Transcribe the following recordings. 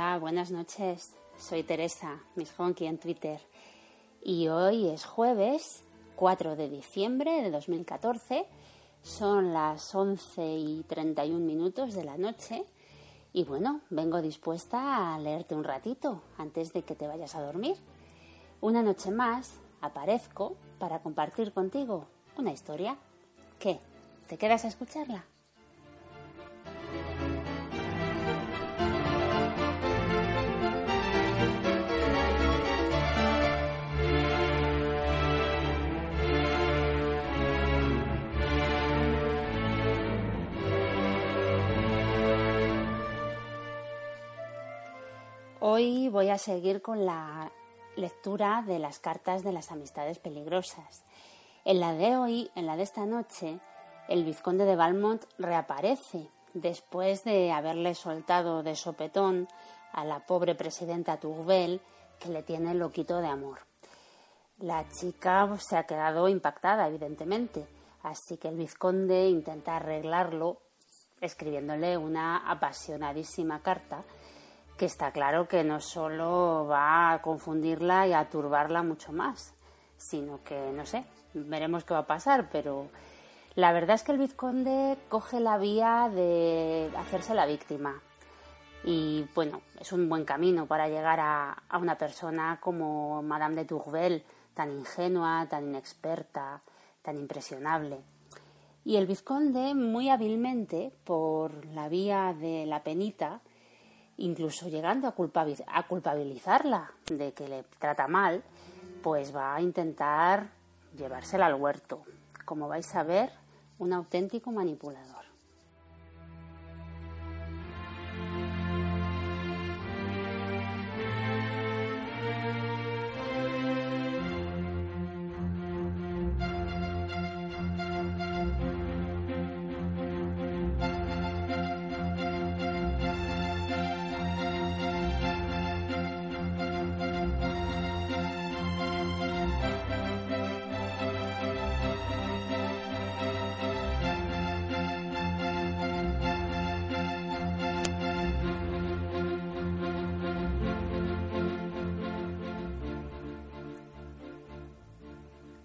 Buenas noches. Soy Teresa, Miss Honky en Twitter. Y hoy es jueves 4 de diciembre de 2014. Son las 11 y 31 minutos de la noche. Y bueno, vengo dispuesta a leerte un ratito antes de que te vayas a dormir. Una noche más aparezco para compartir contigo una historia. ¿Qué? ¿Te quedas a escucharla? Hoy voy a seguir con la lectura de las cartas de las amistades peligrosas. En la de hoy, en la de esta noche, el vizconde de Valmont reaparece después de haberle soltado de sopetón a la pobre presidenta Tourbel que le tiene loquito de amor. La chica se ha quedado impactada, evidentemente, así que el vizconde intenta arreglarlo escribiéndole una apasionadísima carta que está claro que no solo va a confundirla y a turbarla mucho más, sino que, no sé, veremos qué va a pasar, pero la verdad es que el vizconde coge la vía de hacerse la víctima. Y bueno, es un buen camino para llegar a, a una persona como Madame de Tourvel, tan ingenua, tan inexperta, tan impresionable. Y el vizconde, muy hábilmente, por la vía de la penita, incluso llegando a, culpabilizarla de que le trata mal, pues va a intentar llevársela al huerto. Como vais a ver, un auténtico manipulador.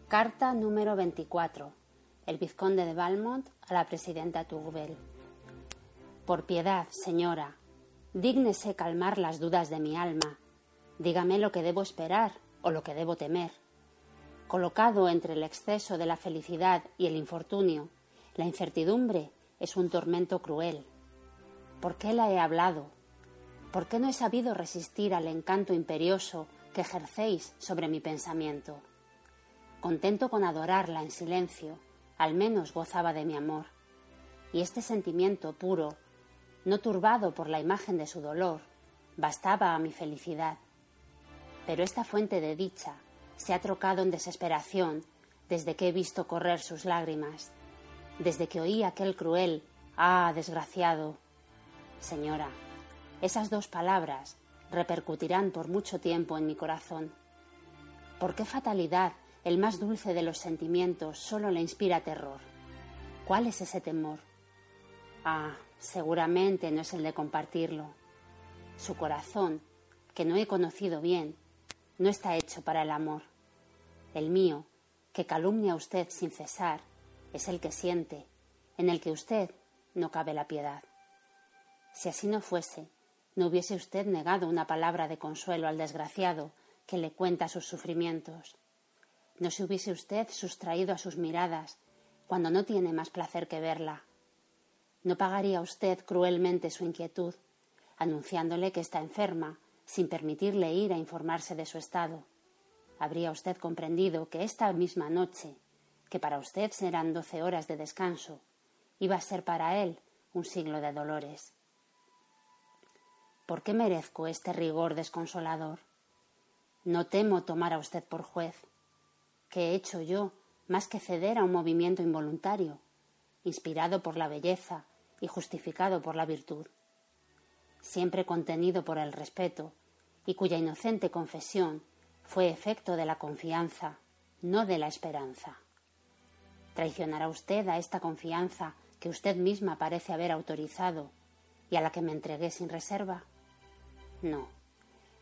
Carta número 24. El vizconde de Valmont a la presidenta Tourbel. Por piedad, señora, dígnese calmar las dudas de mi alma. Dígame lo que debo esperar o lo que debo temer. Colocado entre el exceso de la felicidad y el infortunio, la incertidumbre es un tormento cruel. ¿Por qué la he hablado? ¿Por qué no he sabido resistir al encanto imperioso que ejercéis sobre mi pensamiento? Contento con adorarla en silencio, al menos gozaba de mi amor. Y este sentimiento puro, no turbado por la imagen de su dolor, bastaba a mi felicidad. Pero esta fuente de dicha se ha trocado en desesperación desde que he visto correr sus lágrimas, desde que oí aquel cruel Ah, desgraciado. Señora, esas dos palabras repercutirán por mucho tiempo en mi corazón. ¿Por qué fatalidad el más dulce de los sentimientos solo le inspira terror. ¿Cuál es ese temor? Ah, seguramente no es el de compartirlo. Su corazón, que no he conocido bien, no está hecho para el amor. El mío que calumnia a usted sin cesar es el que siente, en el que usted no cabe la piedad. Si así no fuese, no hubiese usted negado una palabra de consuelo al desgraciado que le cuenta sus sufrimientos. No se hubiese usted sustraído a sus miradas cuando no tiene más placer que verla. No pagaría usted cruelmente su inquietud, anunciándole que está enferma, sin permitirle ir a informarse de su estado. Habría usted comprendido que esta misma noche, que para usted serán doce horas de descanso, iba a ser para él un siglo de dolores. ¿Por qué merezco este rigor desconsolador? No temo tomar a usted por juez. ¿Qué he hecho yo más que ceder a un movimiento involuntario, inspirado por la belleza y justificado por la virtud? Siempre contenido por el respeto, y cuya inocente confesión fue efecto de la confianza, no de la esperanza. ¿Traicionará usted a esta confianza que usted misma parece haber autorizado y a la que me entregué sin reserva? No,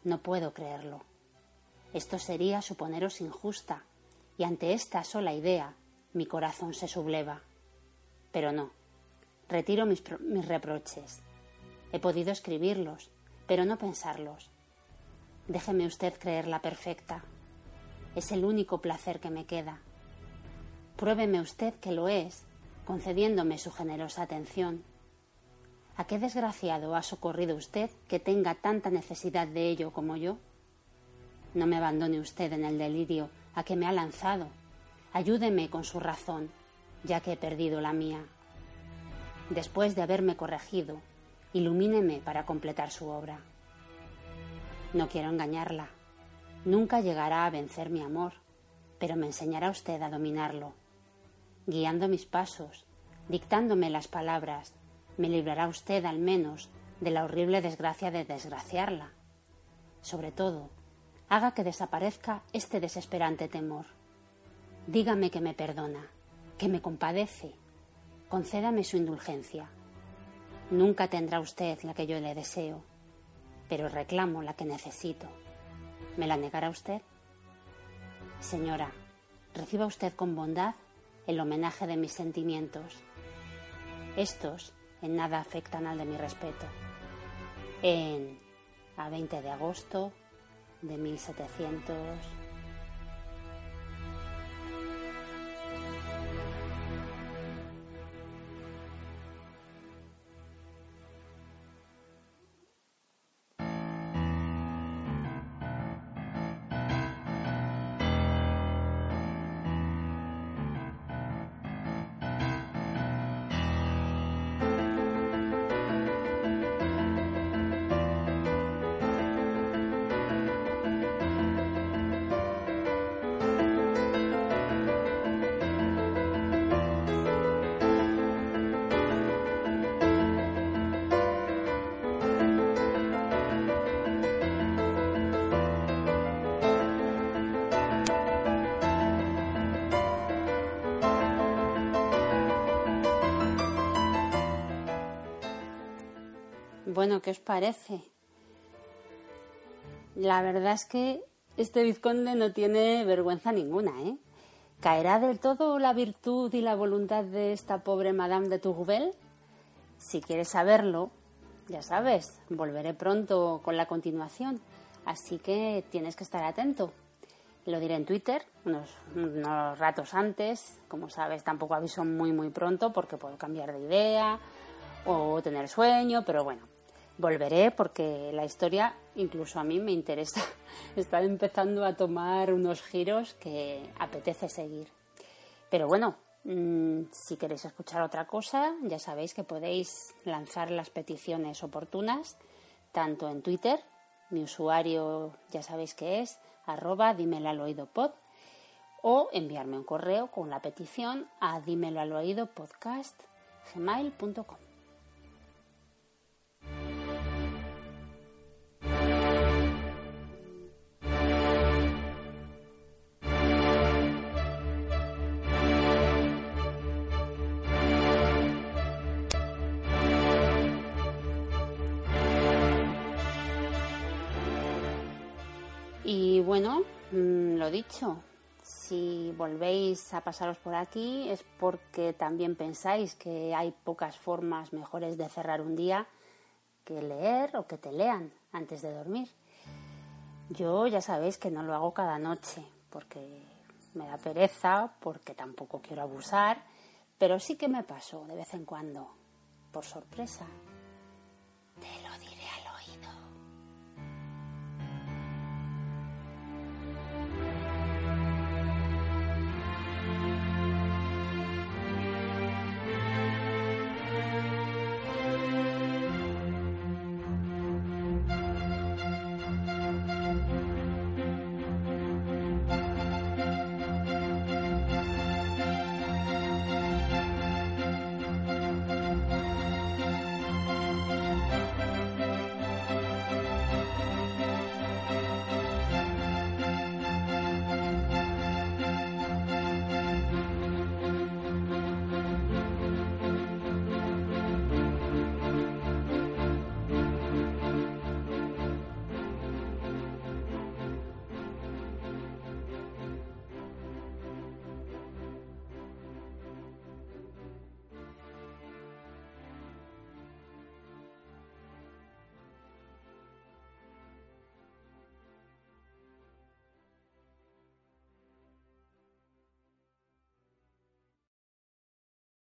no puedo creerlo. Esto sería suponeros injusta, y ante esta sola idea mi corazón se subleva. Pero no, retiro mis, mis reproches. He podido escribirlos, pero no pensarlos. Déjeme usted creerla perfecta. Es el único placer que me queda. Pruébeme usted que lo es, concediéndome su generosa atención. ¿A qué desgraciado ha socorrido usted que tenga tanta necesidad de ello como yo? No me abandone usted en el delirio a que me ha lanzado. Ayúdeme con su razón, ya que he perdido la mía. Después de haberme corregido, ilumíneme para completar su obra. No quiero engañarla. Nunca llegará a vencer mi amor, pero me enseñará usted a dominarlo. Guiando mis pasos, dictándome las palabras, me librará usted al menos de la horrible desgracia de desgraciarla. Sobre todo, haga que desaparezca este desesperante temor. Dígame que me perdona, que me compadece, concédame su indulgencia. Nunca tendrá usted la que yo le deseo, pero reclamo la que necesito. ¿Me la negará usted? Señora, reciba usted con bondad el homenaje de mis sentimientos. Estos en nada afectan al de mi respeto. En a 20 de agosto de 1700 Bueno, ¿qué os parece? La verdad es que este vizconde no tiene vergüenza ninguna, ¿eh? ¿Caerá del todo la virtud y la voluntad de esta pobre Madame de Tourvel? Si quieres saberlo, ya sabes, volveré pronto con la continuación, así que tienes que estar atento. Lo diré en Twitter unos, unos ratos antes, como sabes tampoco aviso muy muy pronto porque puedo cambiar de idea o tener sueño, pero bueno, volveré porque la historia incluso a mí me interesa. Está empezando a tomar unos giros que apetece seguir. Pero bueno, mm, si queréis escuchar otra cosa, ya sabéis que podéis lanzar las peticiones oportunas tanto en Twitter, mi usuario ya sabéis que es arroba pod, o enviarme un correo con la petición a dímelo al oído podcast gmail.com. bueno, mm, lo dicho, Si volvéis a pasaros por aquí es porque también pensáis que hay pocas formas mejores de cerrar un día que leer o que te lean antes de dormir. Yo ya sabéis que no lo hago cada noche porque me da pereza, porque tampoco quiero abusar, pero sí que me paso de vez en cuando, por sorpresa.